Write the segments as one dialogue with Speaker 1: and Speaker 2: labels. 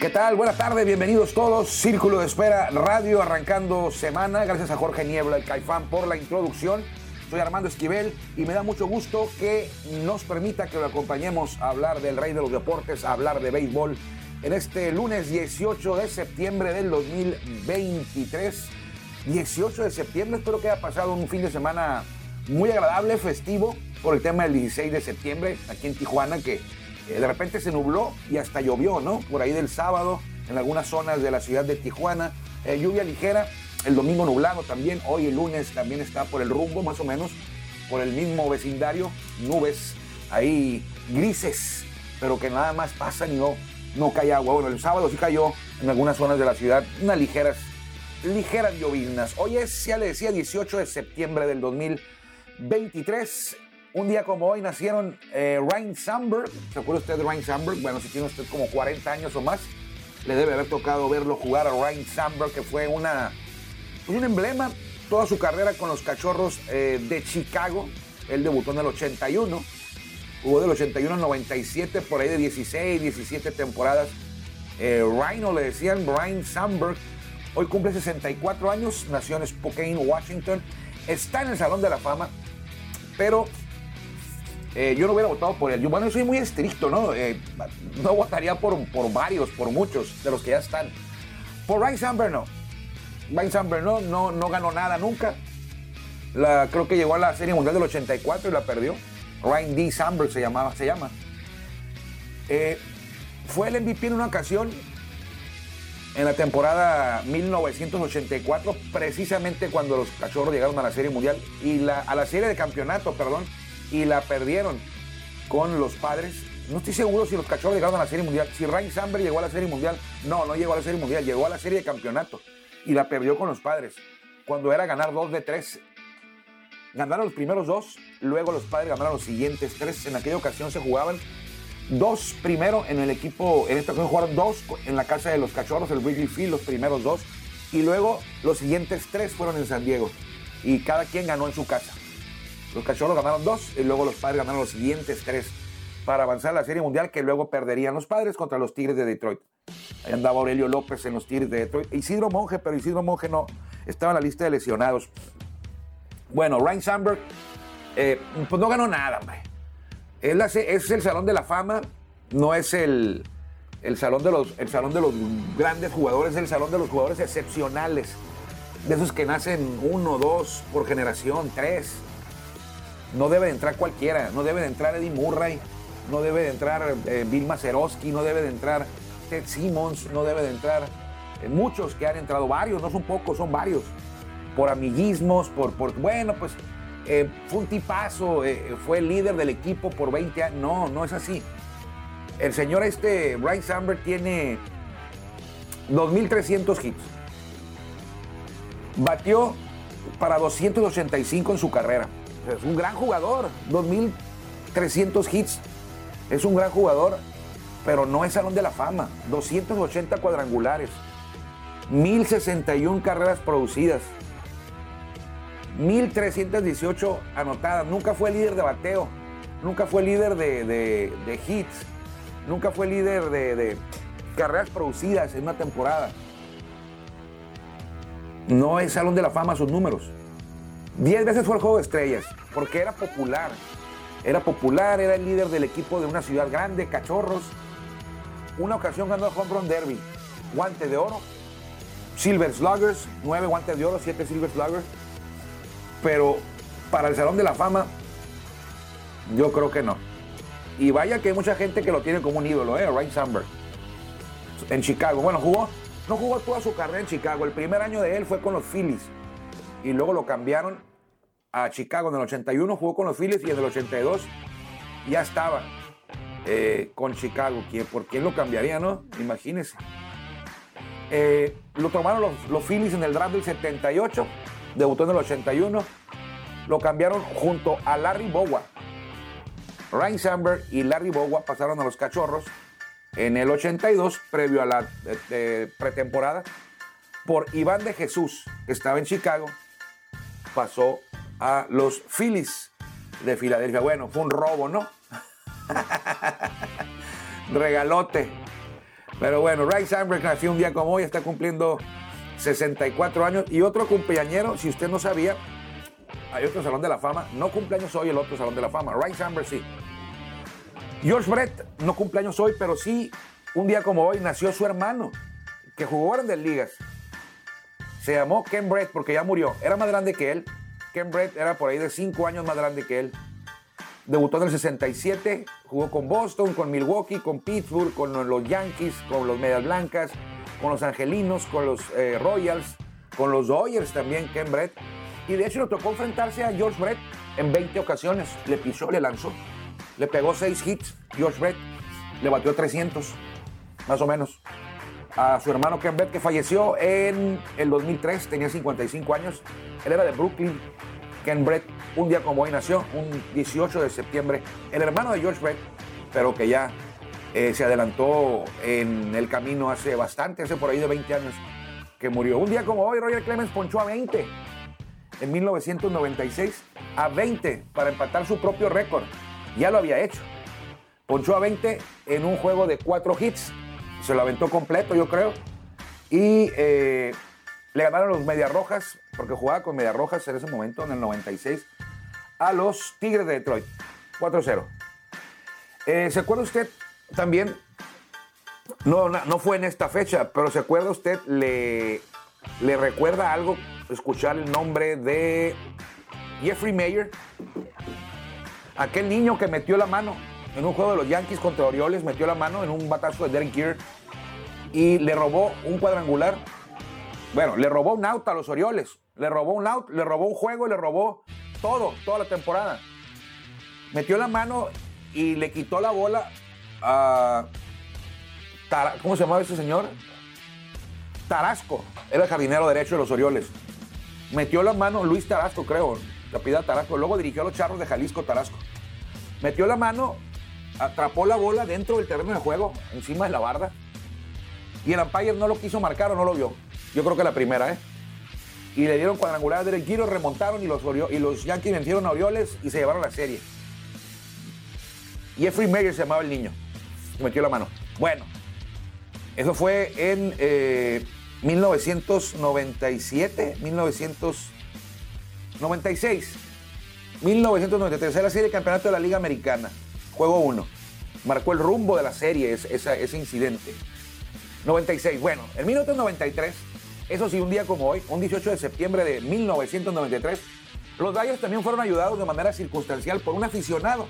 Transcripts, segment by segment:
Speaker 1: ¿Qué tal? Buenas tardes, bienvenidos todos. Círculo de Espera Radio arrancando semana. Gracias a Jorge Niebla, el Caifán, por la introducción. Soy Armando Esquivel y me da mucho gusto que nos permita que lo acompañemos a hablar del rey de los deportes, a hablar de béisbol en este lunes 18 de septiembre del 2023. 18 de septiembre, espero que haya pasado un fin de semana muy agradable, festivo, por el tema del 16 de septiembre aquí en Tijuana, que de repente se nubló y hasta llovió, ¿no? Por ahí del sábado, en algunas zonas de la ciudad de Tijuana, eh, lluvia ligera, el domingo nublado también, hoy el lunes también está por el rumbo, más o menos, por el mismo vecindario, nubes ahí grises, pero que nada más pasan y no, no cae agua. Bueno, el sábado sí cayó en algunas zonas de la ciudad, unas ligeras, ligeras lloviznas. Hoy es, ya le decía, 18 de septiembre del 2023. Un día como hoy nacieron eh, Ryan Sandberg. ¿Se acuerda usted de Ryan Sandberg? Bueno, si tiene usted como 40 años o más, le debe haber tocado verlo jugar a Ryan Sandberg, que fue una, pues un emblema toda su carrera con los cachorros eh, de Chicago. Él debutó en el 81. Jugó del 81 al 97, por ahí de 16, 17 temporadas. Eh, Rhino le decían, Ryan Sandberg. Hoy cumple 64 años, nació en Spokane, Washington. Está en el Salón de la Fama, pero eh, yo no hubiera votado por él. Yo, bueno, yo soy muy estricto, ¿no? Eh, no votaría por, por varios, por muchos de los que ya están. Por Ryan Samberg no. Ryan Samberg no, no, ganó nada nunca. Creo que llegó a la Serie Mundial del 84 y la perdió. Ryan D. Samberg se, llamaba, se llama. Eh, fue el MVP en una ocasión en la temporada 1984, precisamente cuando los cachorros llegaron a la Serie Mundial y a la Serie de Campeonato, perdón, y la perdieron con los padres. No estoy seguro si los cachorros llegaron a la Serie Mundial. Si Ryan Samberg llegó a la Serie Mundial, no, no llegó a la Serie Mundial, llegó a la Serie de Campeonato y la perdió con los padres. Cuando era ganar dos de tres. Ganaron los primeros dos, luego los padres ganaron los siguientes tres. En aquella ocasión se jugaban dos primero en el equipo, en esta ocasión jugaron dos en la casa de los cachorros, el Wrigley Field, los primeros dos. Y luego los siguientes tres fueron en San Diego. Y cada quien ganó en su casa. Los cachorros ganaron dos y luego los padres ganaron los siguientes tres para avanzar a la Serie Mundial que luego perderían los padres contra los Tigres de Detroit. Ahí andaba Aurelio López en los Tigres de Detroit. Isidro Monge, pero Isidro Monge no estaba en la lista de lesionados. Bueno, Ryan Sandberg, eh, pues no ganó nada, hombre. La- es el Salón de la Fama, no es el, el, salón de los, el salón de los grandes jugadores, es el Salón de los jugadores excepcionales. De esos que nacen uno, dos por generación, tres. No debe de entrar cualquiera, no debe de entrar Eddie Murray, no debe de entrar eh, Bill Mazeroski, no debe de entrar Ted Simmons, no debe de entrar eh, muchos que han entrado, varios, no son pocos, son varios, por amiguismos, por, por bueno, pues eh, fue un tipazo, eh, fue el líder del equipo por 20 años, no, no es así. El señor este, Ryan Sandberg, tiene 2.300 hits. Batió para 285 en su carrera. Es un gran jugador, 2.300 hits. Es un gran jugador, pero no es Salón de la Fama. 280 cuadrangulares, 1.061 carreras producidas, 1.318 anotadas. Nunca fue líder de bateo, nunca fue líder de, hits, nunca fue líder de, de carreras producidas en una temporada. No es Salón de la Fama sus números. Diez veces fue el juego de estrellas, porque era popular. Era popular, era el líder del equipo de una ciudad grande, Cachorros. Una ocasión ganó el Home Run Derby. Guante de oro, Silver Sluggers, nueve guantes de oro, siete Silver Sluggers. pero para el Salón de la Fama, yo creo que no. Y vaya que hay mucha gente que lo tiene como un ídolo, ¿eh? Ryan Sandberg. En Chicago. Bueno, jugó, no jugó toda su carrera en Chicago. El primer año de él fue con los Phillies. Y luego lo cambiaron a Chicago. En el 81 jugó con los Phillies y en el 82 ya estaba eh, con Chicago. ¿Por quién lo cambiaría, no? Imagínense. Eh, lo tomaron los, los Phillies en el draft del 78. Debutó en el 81. Lo cambiaron junto a Larry Bowa Ryan Sandberg y Larry Bowa pasaron a los Cachorros en el 82, previo a la eh, pretemporada, por Iván de Jesús, que estaba en Chicago, pasó a los Phillies de Filadelfia. Bueno, fue un robo, ¿no? Regalote. Pero bueno, Ryan Sandberg nació un día como hoy, está cumpliendo 64 años. Y otro cumpleañero, si usted no sabía, hay otro Salón de la Fama. No cumpleaños hoy el otro Salón de la Fama. Ryan Sandberg sí. George Brett no cumpleaños hoy, pero sí, un día como hoy nació su hermano, que jugó Grandes Ligas. Se llamó Ken Brett porque ya murió. Era más grande que él. Ken Brett era por ahí de 5 años más grande que él. Debutó en el 67, jugó con Boston, con Milwaukee, con Pittsburgh, con los Yankees, con los Medias Blancas, con los Angelinos, con los eh, Royals, con los Dodgers también, Ken Brett. Y de hecho le tocó enfrentarse a George Brett en 20 ocasiones. Le pisó, le lanzó. Le pegó 6 hits. George Brett le batió 300, más o menos. A su hermano Ken Brett, que falleció en el 2003, tenía 55 años. Él era de Brooklyn. Ken Brett, un día como hoy nació, un 18 de septiembre. El hermano de George Brett, pero que ya eh, se adelantó en el camino hace bastante, hace por ahí de 20 años que murió. Un día como hoy, Roger Clemens ponchó a 20 en 1996 a 20 para empatar su propio récord. Ya lo había hecho. Ponchó a 20 en un juego de 4 hits. Se lo aventó completo, yo creo. Y eh, le ganaron los Medias Rojas, porque jugaba con Medias Rojas en ese momento, en el 96, a los Tigres de Detroit. 4-0. Eh, ¿Se acuerda usted también? No, no, fue en esta fecha, pero ¿se acuerda usted? Le, le recuerda algo escuchar el nombre de Jeffrey Mayer, aquel niño que metió la mano en un juego de los Yankees contra Orioles, metió la mano en un batazo de Derek Keir y le robó un cuadrangular. Bueno, le robó un out a los Orioles, le robó un out, le robó un juego y le robó todo, toda la temporada. Metió la mano y le quitó la bola a. ¿Cómo se llamaba ese señor? Tarasco, era el jardinero derecho de los Orioles metió la mano Luis Tarasco, creo, Capitán Tarasco. Luego dirigió a los Charros de Jalisco Tarasco. Metió la mano, atrapó la bola dentro del terreno de juego, encima de la barda. Y el umpire no lo quiso marcar o no lo vio. Yo creo que la primera, ¿eh? Y le dieron cuadrangular del giro, remontaron y los, y los Yankees vencieron a Orioles y se llevaron la serie. Jeffrey Mayer se llamaba el niño. Metió la mano. Bueno, eso fue en eh, 1997, 1996, 1993, es la serie de campeonato de la Liga Americana, juego 1. Marcó el rumbo de la serie ese incidente. 96, bueno, en 1993, eso sí, un día como hoy, un 18 de septiembre de 1993, los Dodgers también fueron ayudados de manera circunstancial por un aficionado.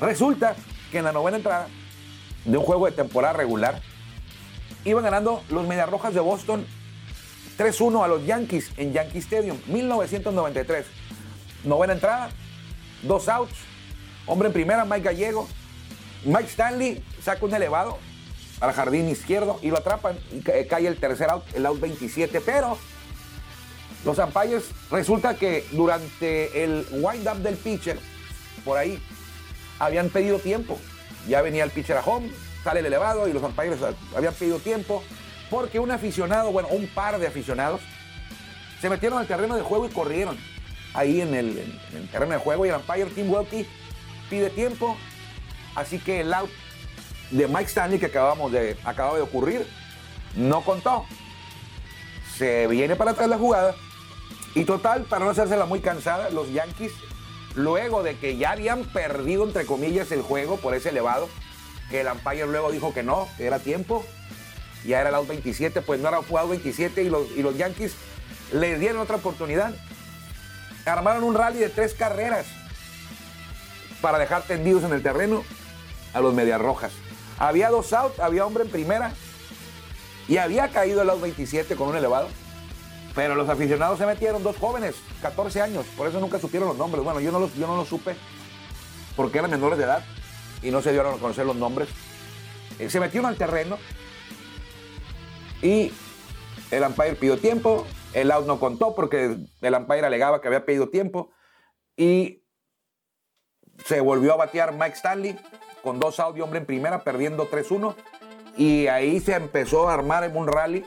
Speaker 1: Resulta que en la novena entrada de un juego de temporada regular, iban ganando los Rojas de Boston 3-1 a los Yankees en Yankee Stadium, 1993. Novena entrada, dos outs, hombre en primera, Mike Gallego. Mike Stanley saca un elevado al jardín izquierdo y lo atrapan y cae el tercer out, el out 27, pero los umpires resulta que durante el wind-up del pitcher, por ahí, habían pedido tiempo. Ya venía el pitcher a home, sale el elevado y los umpires habían pedido tiempo porque un aficionado, bueno, un par de aficionados, se metieron al terreno de juego y corrieron ahí en el, terreno de juego y el umpire Tim Welke pide tiempo, así que el out de Mike Stanley que acabamos de, acaba de ocurrir no contó. Se viene para atrás la jugada y total, para no hacérsela muy cansada, los Yankees, luego de que ya habían perdido, entre comillas, el juego por ese elevado, que el umpire luego dijo que no, que era tiempo. Ya era el out 27, pues no era jugado 27 y los, y los Yankees le dieron otra oportunidad. Armaron un rally de tres carreras para dejar tendidos en el terreno a los Medias Rojas. Había dos out, había hombre en primera y había caído el out 27 con un elevado. Pero los aficionados se metieron, dos jóvenes, 14 años, por eso nunca supieron los nombres. Bueno, yo no los, yo no los supe porque eran menores de edad y no se dieron a conocer los nombres. Eh, se metieron al terreno y el umpire pidió tiempo, el out no contó porque el umpire alegaba que había pedido tiempo y se volvió a batear Mike Stanley con dos outs y hombre en primera, perdiendo 3-1. Y ahí se empezó a armar en un rally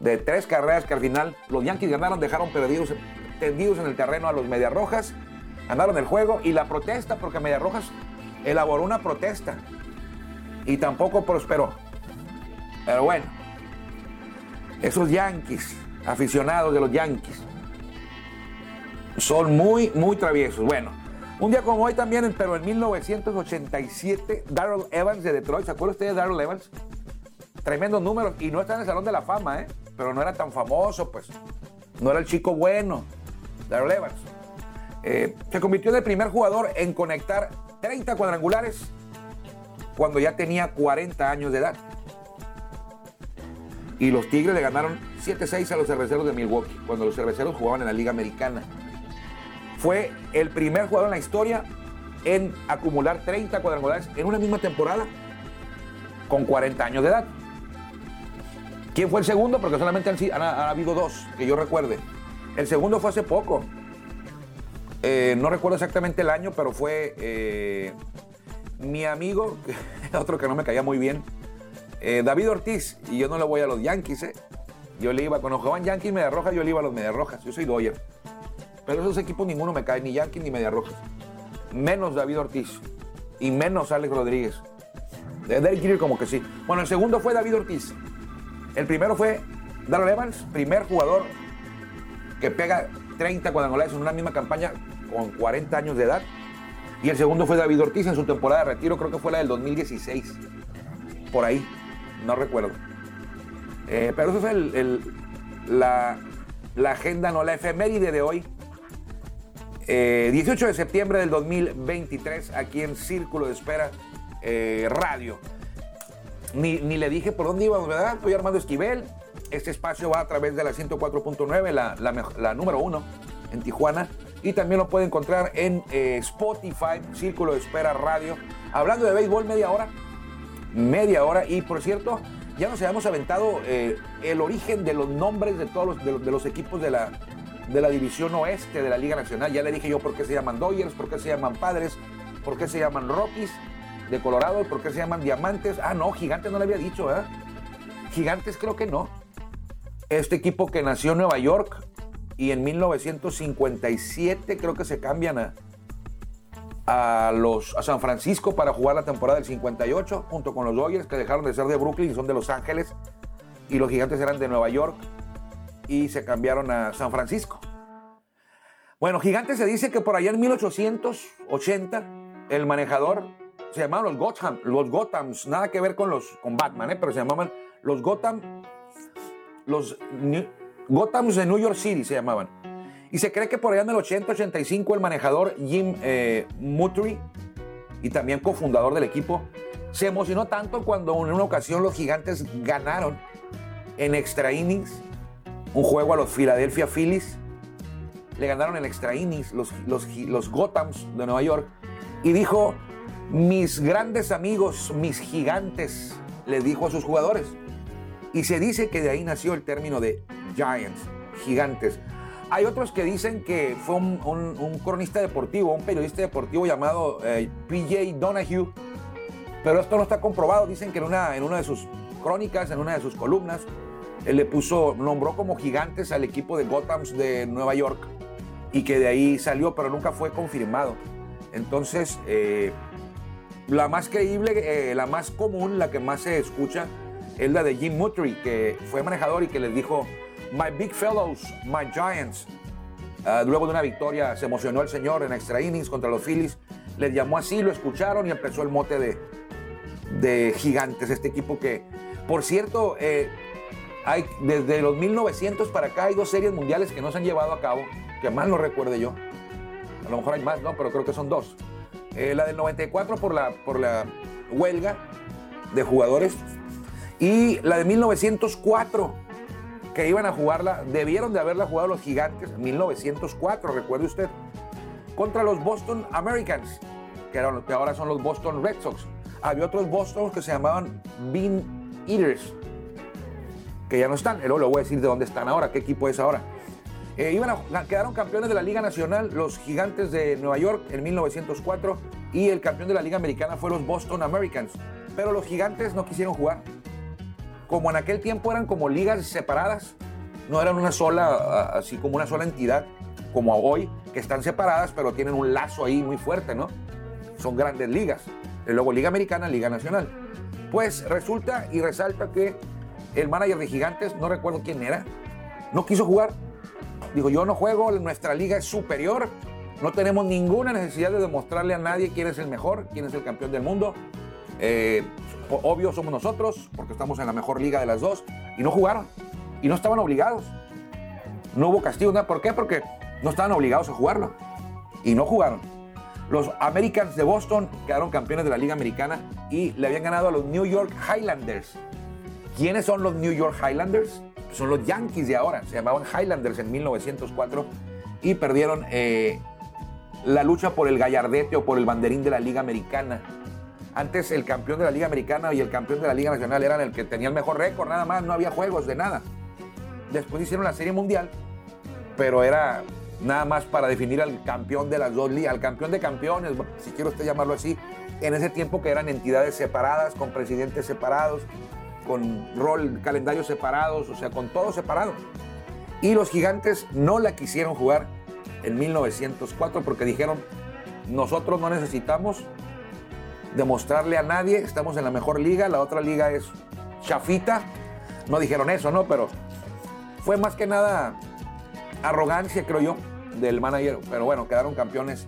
Speaker 1: de tres carreras que al final los Yankees ganaron, dejaron perdidos, tendidos en el terreno a los Medias Rojas, ganaron el juego y la protesta, porque Medias Rojas elaboró una protesta y tampoco prosperó. Pero bueno, esos Yankees, aficionados de los Yankees, son muy, muy traviesos. Bueno, un día como hoy también, pero en 1987, Darrell Evans de Detroit, ¿se acuerda usted de Darrell Evans? Tremendos números y no está en el Salón de la Fama, ¿eh? Pero no era tan famoso, pues. No era el chico bueno, Darrell Evans. Eh, se convirtió en el primer jugador en conectar 30 cuadrangulares cuando ya tenía 40 años de edad. Y los Tigres le ganaron 7-6 a los cerveceros de Milwaukee, cuando los cerveceros jugaban en la Liga Americana. Fue el primer jugador en la historia en acumular 30 cuadrangulares en una misma temporada con 40 años de edad. ¿Quién fue el segundo? Porque solamente han, habido dos, que yo recuerde. El segundo fue hace poco. Eh, no recuerdo exactamente el año, pero fue eh, mi amigo, otro que no me caía muy bien, eh, David Ortiz, y yo no le voy a los Yankees. Yo le iba, cuando jugaban Yankees Media Rojas, yo le iba a los Media Rojas. Yo soy Doyer. Pero esos equipos ninguno me cae, ni Yankees ni Media Rojas. Menos David Ortiz. Y menos Alex Rodríguez. De Derek como que sí. Bueno, el segundo fue David Ortiz. El primero fue Darrell Evans, primer jugador que pega 30 cuadrangulares en una misma campaña con 40 años de edad. Y el segundo fue David Ortiz en su temporada de retiro, creo que fue la del 2016. Por ahí, no recuerdo. Eh, pero eso es la, agenda, no la efeméride de hoy. 18 eh, de septiembre del 2023, aquí en Círculo de Espera eh, Radio. Ni, le dije por dónde íbamos, ¿verdad? Soy Armando Esquivel. Este espacio va a través de la 104.9, la, la número uno en Tijuana y también lo puede encontrar en eh, Spotify, Círculo de Espera Radio. Hablando de béisbol, media hora. Media hora. Y por cierto, ya nos habíamos aventado el origen de los nombres de todos de, los equipos de la, de la División Oeste de la Liga Nacional. Ya le dije yo por qué se llaman Dodgers, por qué se llaman Padres, por qué se llaman Rockies de Colorado, por qué se llaman Diamantes. Ah, no, Gigantes no le había dicho, ¿eh? Gigantes creo que no. Este equipo que nació en Nueva York, y en 1957 creo que se cambian a, los, a San Francisco para jugar la temporada del 58 junto con los Dodgers que dejaron de ser de Brooklyn y son de Los Ángeles y los gigantes eran de Nueva York y se cambiaron a San Francisco. Bueno, gigantes se dice que por allá en 1880 el manejador se llamaban los Gotham, los Gothams, nada que ver con los con Batman, ¿eh? pero se llamaban los Gotham, los Gothams de New York City se llamaban. Y se cree que por allá en el 80-85 el manejador Jim eh, y también cofundador del equipo, se emocionó tanto cuando en una ocasión los gigantes ganaron en extra innings un juego a los Philadelphia Phillies. Le ganaron en extra innings los, los, los Gothams de Nueva York. Y dijo, mis grandes amigos, mis gigantes, le dijo a sus jugadores. Y se dice que de ahí nació el término de Giants, gigantes. Hay otros que dicen que fue un, cronista deportivo, un periodista deportivo llamado eh, PJ Donahue, pero esto no está comprobado. Dicen que en una, en una de sus crónicas, en una de sus columnas, le puso, nombró como gigantes al equipo de Gothams de Nueva York y que de ahí salió, pero nunca fue confirmado. Entonces, eh, la más creíble, eh, la más común, la que más se escucha, es la de Jim Mutry, que fue manejador y que les dijo, My Big Fellows, My Giants. Ah, luego de una victoria se emocionó el señor en extra innings contra los Phillies. Les llamó así, lo escucharon y empezó el mote de, de gigantes. Este equipo que, por cierto, eh, desde los 1900 para acá hay dos series mundiales que no se han llevado a cabo, que mal no recuerde yo. A lo mejor hay más, ¿no? Pero creo que son dos. Eh, la del 94 por la, por la huelga de jugadores y la de 1904 que iban a jugarla, debieron de haberla jugado los gigantes en 1904, recuerde usted, contra los Boston Americans, que, eran, que ahora son los Boston Red Sox. Había otros Boston que se llamaban Bean Eaters, que ya no están. Luego le voy a decir de dónde están ahora, qué equipo es ahora. Eh, iban a, quedaron campeones de la Liga Nacional los Gigantes de Nueva York en 1904 y el campeón de la Liga Americana fue los Boston Americans. Pero los Gigantes no quisieron jugar como en aquel tiempo eran como ligas separadas, no eran una sola, así como una sola entidad, como hoy, que están separadas, pero tienen un lazo ahí muy fuerte, ¿no? Son grandes ligas. Luego Liga Americana, Liga Nacional. Pues resulta y resalta que el manager de Gigantes, no recuerdo quién era, no quiso jugar. Dijo, yo no juego, nuestra liga es superior, no tenemos ninguna necesidad de demostrarle a nadie quién es el mejor, quién es el campeón del mundo. Eh, obvio somos nosotros, porque estamos en la mejor liga de las dos, y no jugaron. Y no estaban obligados. No hubo castigo, nada. ¿Por qué? Porque no estaban obligados a jugarlo. Y no jugaron. Los Americans de Boston quedaron campeones de la Liga Americana y le habían ganado a los New York Highlanders. ¿Quiénes son los New York Highlanders? Son los Yankees de ahora. Se llamaban Highlanders en 1904 y perdieron eh, la lucha por el gallardete o por el banderín de la Liga Americana antes el campeón de la Liga Americana y el campeón de la Liga Nacional eran el que tenía el mejor récord, nada más, no había juegos de nada. Después hicieron la Serie Mundial, pero era nada más para definir al campeón de las dos ligas, al campeón de campeones, si quiero usted llamarlo así, en ese tiempo que eran entidades separadas, con presidentes separados, con rol, calendarios separados, o sea, con todo separado. Y los gigantes no la quisieron jugar en 1904 porque dijeron, nosotros no necesitamos demostrarle a nadie, estamos en la mejor liga, la otra liga es chafita. No dijeron eso, ¿no? Pero fue más que nada arrogancia, creo yo, del manager. Pero bueno, quedaron campeones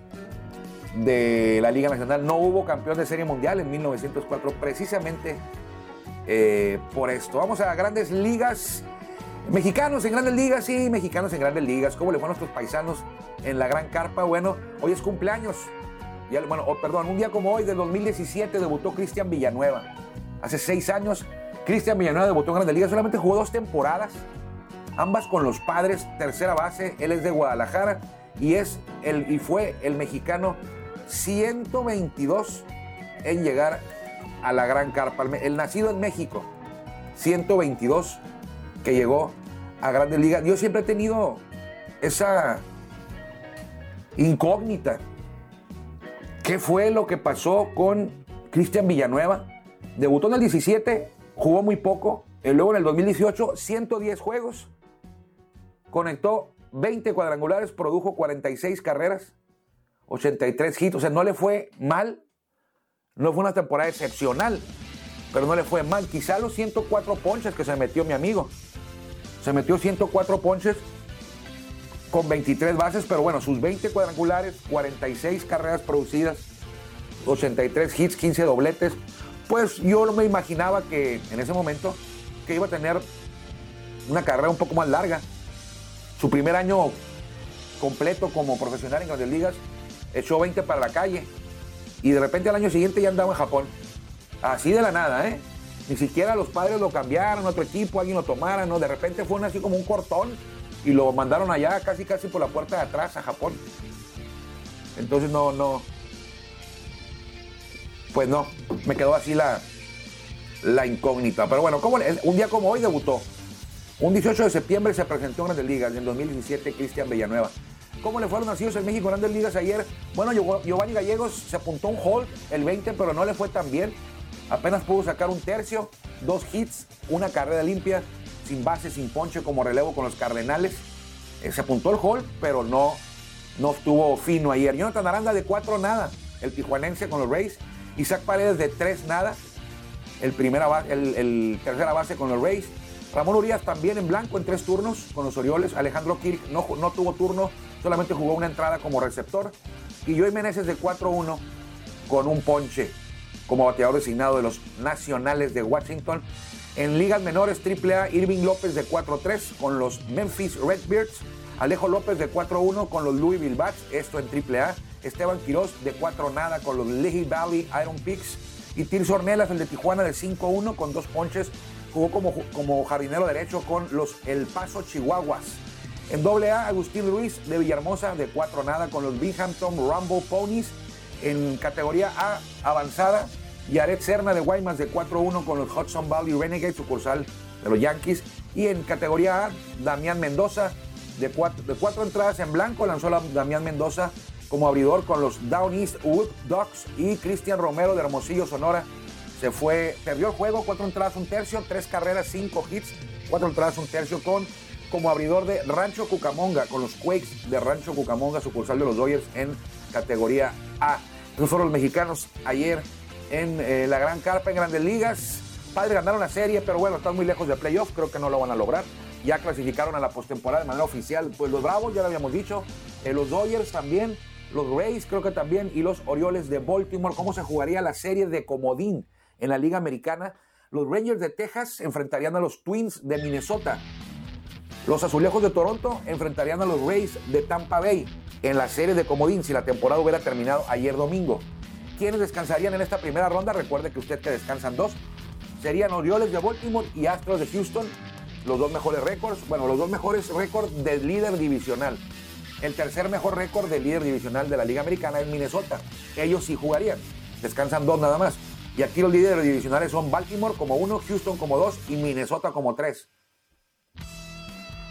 Speaker 1: de la Liga Nacional. No hubo campeón de Serie Mundial en 1904, precisamente eh, por esto. Vamos a grandes ligas. Mexicanos en grandes ligas, sí, mexicanos en grandes ligas. ¿Cómo le fueron a nuestros paisanos en la gran carpa? Bueno, hoy es cumpleaños bueno, oh, perdón, un día como hoy, de 2017, debutó Cristian Villanueva. Hace seis años, Cristian Villanueva debutó en Grandes Ligas, solamente jugó dos temporadas, ambas con los padres, tercera base, él es de Guadalajara y, es el, y fue el mexicano 122 en llegar a la Gran Carpa, el nacido en México, 122 que llegó a Grandes Ligas. Yo siempre he tenido esa incógnita ¿Qué fue lo que pasó con Cristian Villanueva? Debutó en el 17, jugó muy poco. Y luego en el 2018, 110 juegos. Conectó 20 cuadrangulares, produjo 46 carreras, 83 hits. O sea, no le fue mal. No fue una temporada excepcional, pero no le fue mal. Quizá los 104 ponches que se metió mi amigo. Se metió 104 ponches con 23 bases, pero bueno, sus 20 cuadrangulares, 46 carreras producidas, 83 hits, 15 dobletes, pues yo me imaginaba que en ese momento que iba a tener una carrera un poco más larga. Su primer año completo como profesional en grandes ligas, echó 20 para la calle y de repente al año siguiente ya andaba en Japón. Así de la nada, ¿eh? Ni siquiera los padres lo cambiaron, otro equipo, alguien lo tomara, ¿no? De repente fue así como un cortón y lo mandaron allá casi casi por la puerta de atrás a Japón. Entonces no, no, pues no, me quedó así la, la incógnita. Pero bueno, ¿cómo, un día como hoy debutó. Un 18 de septiembre se presentó en Grandes Ligas, en 2017 Cristian Villanueva. ¿Cómo le fueron nacidos en México Grandes Ligas ayer? Bueno, Giovanni Gallegos se apuntó un hold el 20, pero no le fue tan bien. Apenas pudo sacar un tercio, dos hits, una carrera limpia sin base, sin ponche como relevo con los Cardenales. Eh, se apuntó el hall, pero no, no estuvo fino ayer. Jonathan Aranda de cuatro nada, el tijuanense con los Rays. Isaac Paredes de tres nada, el, primera, el, tercera base con los Rays. Ramón Urias también en blanco en tres turnos con los Orioles. Alejandro Kirk no, no tuvo turno, solamente jugó una entrada como receptor. Y Joey Meneses de 4-1 con un ponche como bateador designado de los Nacionales de Washington. En ligas menores AAA, Irving López de 4-3 con los Memphis Redbirds. Alejo López de 4-1 con los Louisville Bats, esto en AAA. Esteban Quiroz de 4 nada con los Lehigh Valley Iron Picks. Y Tirso Ornelas, el de Tijuana, de 5-1 con dos ponches. Jugó como, como jardinero derecho con los El Paso Chihuahuas. En AA, Agustín Ruiz de Villahermosa de 4 nada con los Binghamton Rumble Ponies. En categoría A avanzada, Yaret Serna de Guaymas de 4-1 con los Hudson Valley Renegades, sucursal de los Yankees. Y en categoría A, Damián Mendoza de cuatro, de cuatro entradas en blanco, lanzó la Damián Mendoza como abridor con los Down East Wood Dogs y Cristian Romero de Hermosillo, Sonora. Se fue, perdió el juego, cuatro entradas, un tercio, tres carreras, cinco hits, cuatro entradas, un tercio con como abridor de Rancho Cucamonga, con los Quakes de Rancho Cucamonga, sucursal de los Dodgers en categoría A. Esos fueron los mexicanos ayer en eh, la Gran Carpa en Grandes Ligas. Padres ganaron la serie, pero bueno, están muy lejos de playoff, creo que no lo van a lograr. Ya clasificaron a la postemporada de manera oficial, pues los Bravos, ya lo habíamos dicho, eh, los Dodgers también, los Rays creo que también, y los Orioles de Baltimore. ¿Cómo se jugaría la serie de comodín en la Liga Americana? Los Rangers de Texas enfrentarían a los Twins de Minnesota. Los Azulejos de Toronto enfrentarían a los Rays de Tampa Bay en la serie de comodín si la temporada hubiera terminado ayer domingo. ¿Quiénes descansarían en esta primera ronda? Recuerde que usted que descansan dos. Serían Orioles de Baltimore y Astros de Houston, los dos mejores récords, bueno, los dos mejores récords del líder divisional. El tercer mejor récord del líder divisional de la Liga Americana es Minnesota. Ellos sí jugarían. Descansan dos nada más. Y aquí los líderes divisionales son Baltimore como uno, Houston como dos y Minnesota como tres.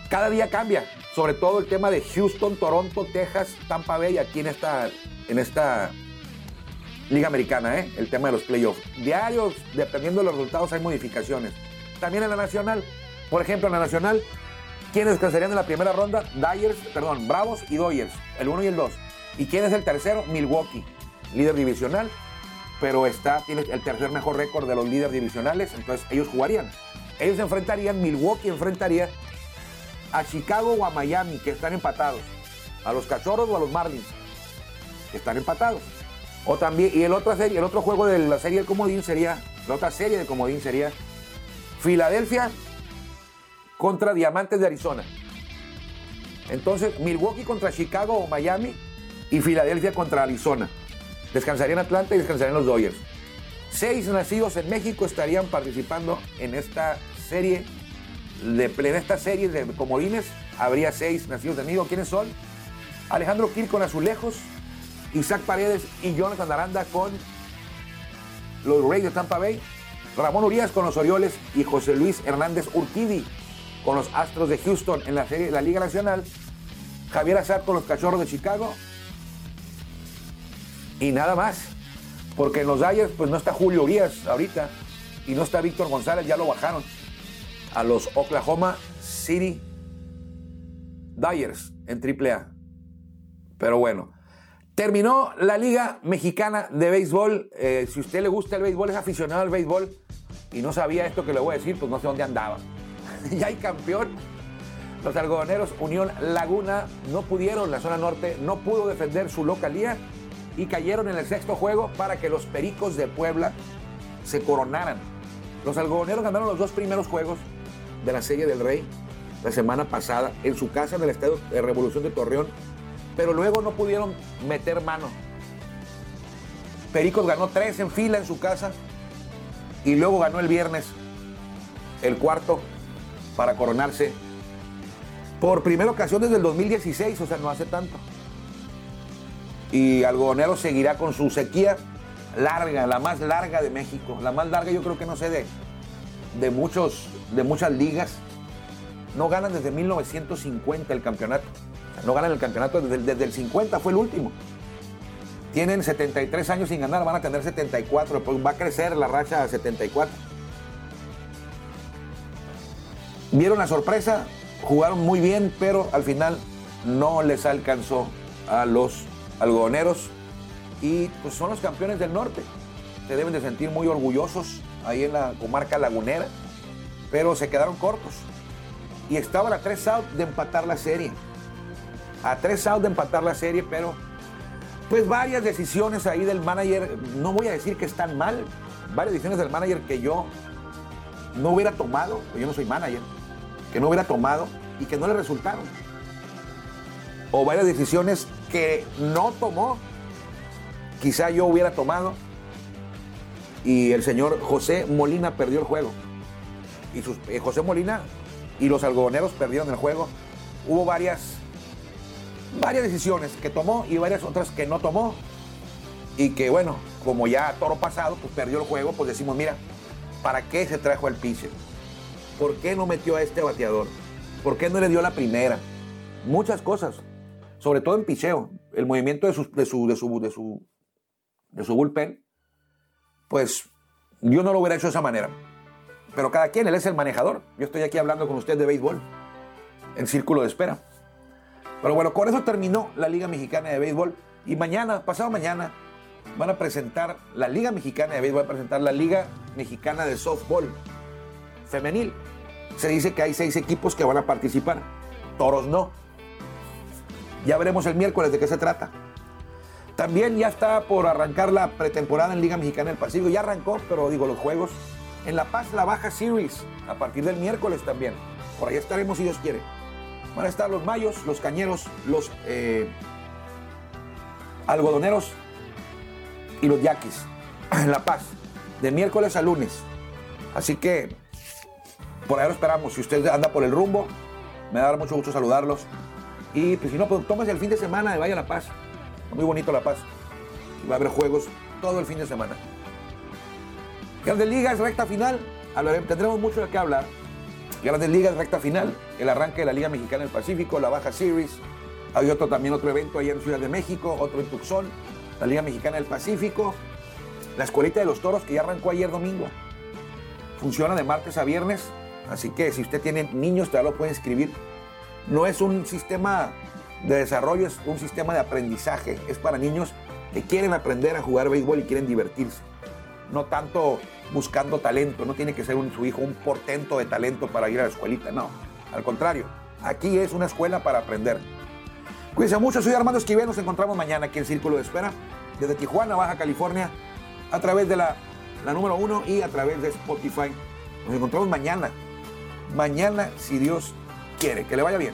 Speaker 1: Cada día cambia, sobre todo el tema de Houston, Toronto, Texas, Tampa Bay, aquí en esta, en esta Liga Americana, ¿eh? el tema de los playoffs. Diarios, dependiendo de los resultados, hay modificaciones. También en la Nacional, por ejemplo, en la Nacional, ¿quiénes descansarían en la primera ronda? Dyers, perdón, Bravos y Dodgers, el 1 y el 2. ¿Y quién es el tercero? Milwaukee, líder divisional, pero está, tiene el tercer mejor récord de los líderes divisionales, entonces ellos jugarían. Ellos enfrentarían, Milwaukee enfrentaría a Chicago o a Miami, que están empatados. A los Cachorros o a los Marlins, que están empatados. O también, y el otro, serie, el otro juego de la serie del comodín sería, la otra serie de comodín sería Filadelfia contra Diamantes de Arizona. Entonces, Milwaukee contra Chicago o Miami y Filadelfia contra Arizona. Descansarían Atlanta y descansarían los Dodgers. Seis nacidos en México estarían participando en esta serie de, en esta serie de comodines. Habría seis nacidos de México. ¿Quiénes son? Alejandro Kir con Azulejos, Isaac Paredes y Jonathan Aranda con los Rays de Tampa Bay, Ramón Urias con los Orioles y José Luis Hernández Urquidi con los Astros de Houston en la serie de la Liga Nacional, Javier Azar con los Cachorros de Chicago y nada más, porque en los Dyers pues no está Julio Urias ahorita y no está Víctor González, ya lo bajaron a los Oklahoma City Dyers en AAA. Pero bueno, Terminó la Liga Mexicana de Béisbol. Eh, si usted le gusta el béisbol, es aficionado al béisbol y no sabía esto que le voy a decir, pues no sé dónde andaba. ya hay campeón. Los algodoneros Unión Laguna no pudieron, la zona norte no pudo defender su localía y cayeron en el sexto juego para que los Pericos de Puebla se coronaran. Los algodoneros ganaron los dos primeros juegos de la Serie del Rey la semana pasada en su casa en el Estadio de Revolución de Torreón pero luego no pudieron meter mano. Pericos ganó tres en fila en su casa y luego ganó el viernes el cuarto para coronarse por primera ocasión desde el 2016, o sea, no hace tanto. Y Algodonero seguirá con su sequía larga, la más larga de México, la más larga yo creo que no sé de, de, muchos, de muchas ligas. No ganan desde 1950 el campeonato. No ganan el campeonato desde, el 50, fue el último. Tienen 73 años sin ganar, van a tener 74, pues va a crecer la racha a 74. Vieron la sorpresa, jugaron muy bien, pero al final no les alcanzó a los algodoneros y pues son los campeones del norte. Se deben de sentir muy orgullosos ahí en la comarca lagunera, pero se quedaron cortos. Y estaban a tres out de empatar la serie a tres outs de empatar la serie, pero pues varias decisiones ahí del manager, no voy a decir que están mal, varias decisiones del manager que yo no hubiera tomado, yo no soy manager, que no hubiera tomado y que no le resultaron. O varias decisiones que no tomó, quizá yo hubiera tomado y el señor José Molina perdió el juego. Y sus, eh, José Molina y los algodoneros perdieron el juego. Hubo varias, varias decisiones que tomó y varias otras que no tomó. Y que bueno, como ya toro pasado, pues perdió el juego, pues decimos, mira, ¿para qué se trajo al pitcher? ¿Por qué no metió a este bateador? ¿Por qué no le dio la primera? Muchas cosas, sobre todo en picheo. El movimiento de su, de su, de su, de su, de su bullpen, pues yo no lo hubiera hecho de esa manera. Pero cada quien, él es el manejador. Yo estoy aquí hablando con usted de béisbol, en círculo de espera. Pero bueno, con eso terminó la Liga Mexicana de Béisbol. Y mañana, pasado mañana, van a presentar la Liga Mexicana de Béisbol, a presentar la Liga Mexicana de Softball Femenil. Se dice que hay seis equipos que van a participar. Toros no. Ya veremos el miércoles de qué se trata. También ya está por arrancar la pretemporada en Liga Mexicana del Pacífico. Ya arrancó, pero digo, los juegos en La Paz, la Baja Series, a partir del miércoles también. Por ahí estaremos si Dios quiere. Van a estar los mayos, los cañeros, los eh, algodoneros y los yaquis en La Paz, de miércoles a lunes. Así que por ahí lo esperamos. Si usted anda por el rumbo, me va a dar mucho gusto saludarlos. Y pues si no, pues tómese el fin de semana y vaya a La Paz. Muy bonito La Paz. Va a haber juegos todo el fin de semana. Grandes Ligas, recta final. Tendremos mucho de qué hablar. Grandes Ligas, recta final. El arranque de la Liga Mexicana del Pacífico, la Baja Series. Hay otro también, otro evento allá en Ciudad de México, otro en Tucson, la Liga Mexicana del Pacífico. La Escuelita de los Toros, que ya arrancó ayer domingo. Funciona de martes a viernes. Así que si usted tiene niños, todavía lo puede inscribir. No es un sistema de desarrollo, es un sistema de aprendizaje. Es para niños que quieren aprender a jugar béisbol y quieren divertirse. No tanto buscando talento, no tiene que ser un, su hijo un portento de talento para ir a la escuelita, no. Al contrario, aquí es una escuela para aprender. Cuídense mucho, soy Armando Esquivel, nos encontramos mañana aquí en Círculo de Espera, desde Tijuana, Baja California, a través de la, la número uno y a través de Spotify. Nos encontramos mañana, mañana si Dios quiere, que le vaya bien.